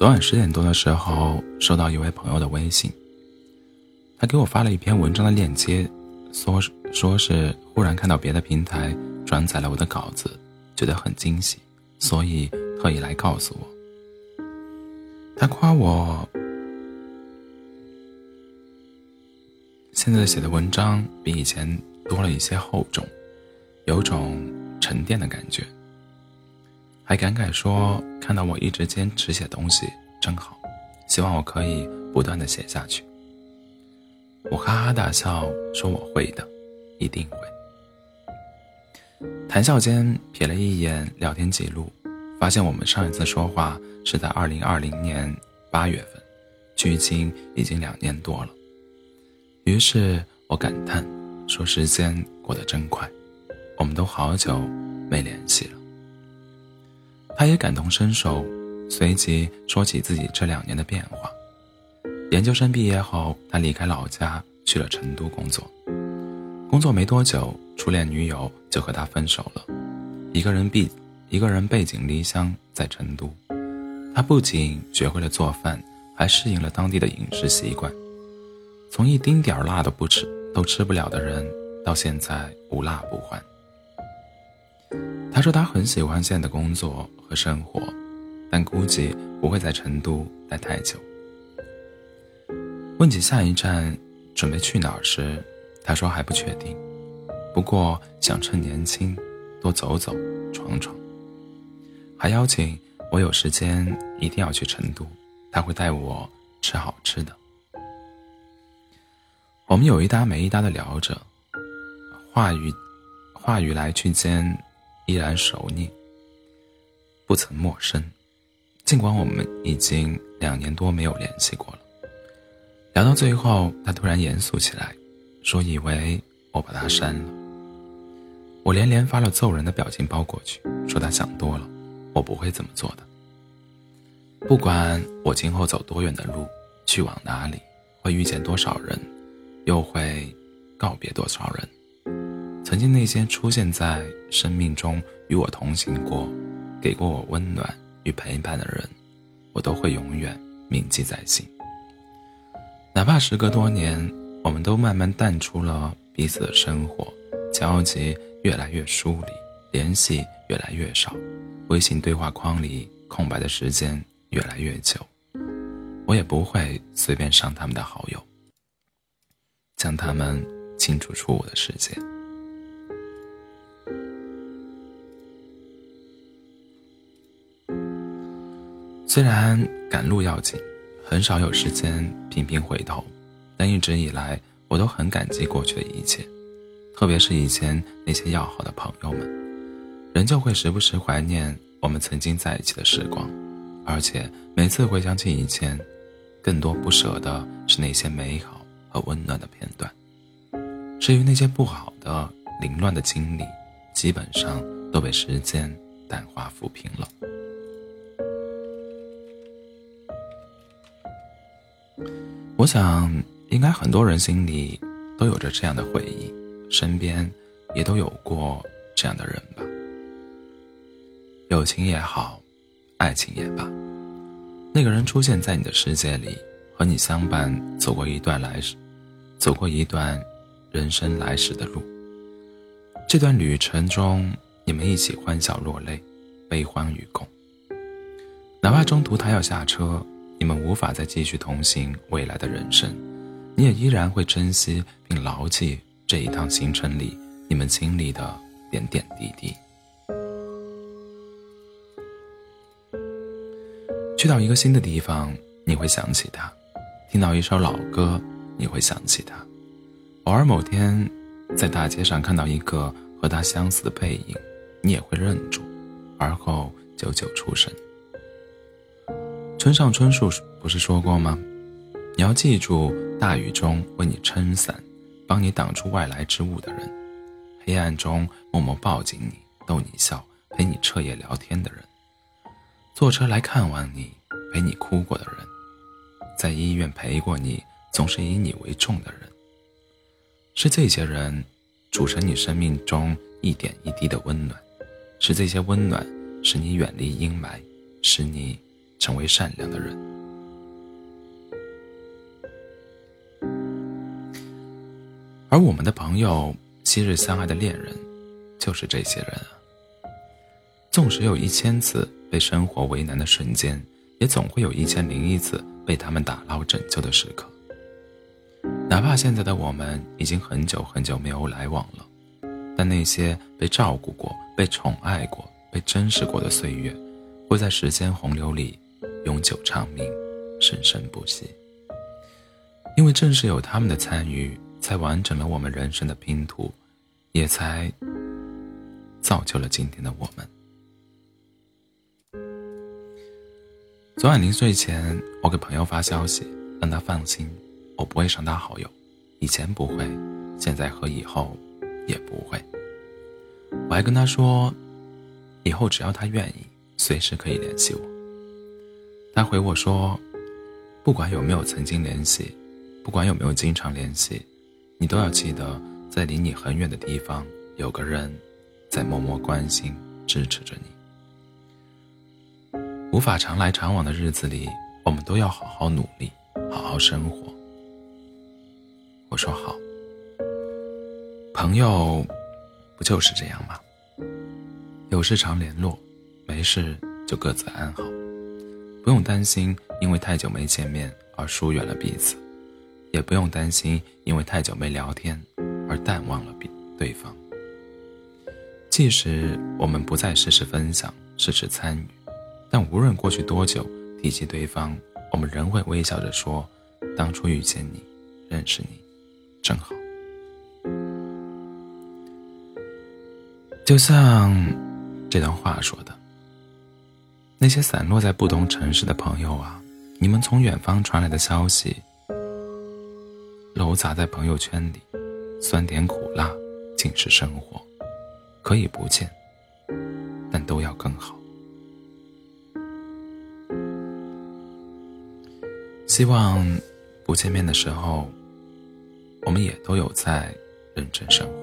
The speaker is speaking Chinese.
昨晚十点多的时候，收到一位朋友的微信，他给我发了一篇文章的链接，说说是忽然看到别的平台转载了我的稿子，觉得很惊喜，所以特意来告诉我。他夸我现在写的文章比以前多了一些厚重，有种沉淀的感觉。还感慨说：“看到我一直坚持写东西真好，希望我可以不断的写下去。”我哈哈大笑说：“我会的，一定会。”谈笑间瞥了一眼聊天记录，发现我们上一次说话是在二零二零年八月份，距今已经两年多了。于是我感叹说：“时间过得真快，我们都好久没联系了。”他也感同身受，随即说起自己这两年的变化。研究生毕业后，他离开老家去了成都工作。工作没多久，初恋女友就和他分手了。一个人背一个人背井离乡在成都，他不仅学会了做饭，还适应了当地的饮食习惯。从一丁点儿辣都不吃都吃不了的人，到现在无辣不欢。他说他很喜欢现在的工作和生活，但估计不会在成都待太久。问起下一站准备去哪儿时，他说还不确定，不过想趁年轻多走走闯闯。还邀请我有时间一定要去成都，他会带我吃好吃的。我们有一搭没一搭的聊着，话语话语来去间。依然熟悉，不曾陌生。尽管我们已经两年多没有联系过了，聊到最后，他突然严肃起来，说：“以为我把他删了。”我连连发了揍人的表情包过去，说他想多了，我不会这么做的。不管我今后走多远的路，去往哪里，会遇见多少人，又会告别多少人。曾经那些出现在生命中与我同行过、给过我温暖与陪伴的人，我都会永远铭记在心。哪怕时隔多年，我们都慢慢淡出了彼此的生活，交集越来越疏离，联系越来越少，微信对话框里空白的时间越来越久，我也不会随便删他们的好友，将他们清除出我的世界。虽然赶路要紧，很少有时间频频回头，但一直以来我都很感激过去的一切，特别是以前那些要好的朋友们，仍旧会时不时怀念我们曾经在一起的时光，而且每次回想起以前，更多不舍的是那些美好和温暖的片段。至于那些不好的、凌乱的经历，基本上都被时间淡化抚平了。我想，应该很多人心里都有着这样的回忆，身边也都有过这样的人吧。友情也好，爱情也罢，那个人出现在你的世界里，和你相伴走过一段来时，走过一段人生来时的路。这段旅程中，你们一起欢笑落泪，悲欢与共。哪怕中途他要下车。你们无法再继续同行未来的人生，你也依然会珍惜并牢记这一趟行程里你们经历的点点滴滴。去到一个新的地方，你会想起他；听到一首老歌，你会想起他；偶尔某天在大街上看到一个和他相似的背影，你也会认住，而后久久出神。村上春树不是说过吗？你要记住，大雨中为你撑伞、帮你挡住外来之物的人；黑暗中默默抱紧你、逗你笑、陪你彻夜聊天的人；坐车来看望你、陪你哭过的人；在医院陪过你、总是以你为重的人。是这些人，组成你生命中一点一滴的温暖；是这些温暖，使你远离阴霾，使你。成为善良的人。而我们的朋友，昔日相爱的恋人，就是这些人啊。纵使有一千次被生活为难的瞬间，也总会有一千零一次被他们打捞拯救的时刻。哪怕现在的我们已经很久很久没有来往了，但那些被照顾过、被宠爱过、被珍视过的岁月，会在时间洪流里永久长鸣，生生不息。因为正是有他们的参与，才完整了我们人生的拼图，也才造就了今天的我们。昨晚临睡前，我给朋友发消息，让他放心。我不会删他好友，以前不会，现在和以后也不会。我还跟他说，以后只要他愿意，随时可以联系我。他回我说，不管有没有曾经联系，不管有没有经常联系，你都要记得，在离你很远的地方，有个人在默默关心、支持着你。无法常来常往的日子里，我们都要好好努力，好好生活。我说好，朋友不就是这样吗？有事常联络，没事就各自安好，不用担心因为太久没见面而疏远了彼此，也不用担心因为太久没聊天而淡忘了彼对方。即使我们不再事事分享、事事参与，但无论过去多久，提起对方，我们仍会微笑着说：“当初遇见你，认识你。”正好，就像这段话说的：“那些散落在不同城市的朋友啊，你们从远方传来的消息，糅杂在朋友圈里，酸甜苦辣尽是生活。可以不见，但都要更好。希望不见面的时候。”我们也都有在认真生活。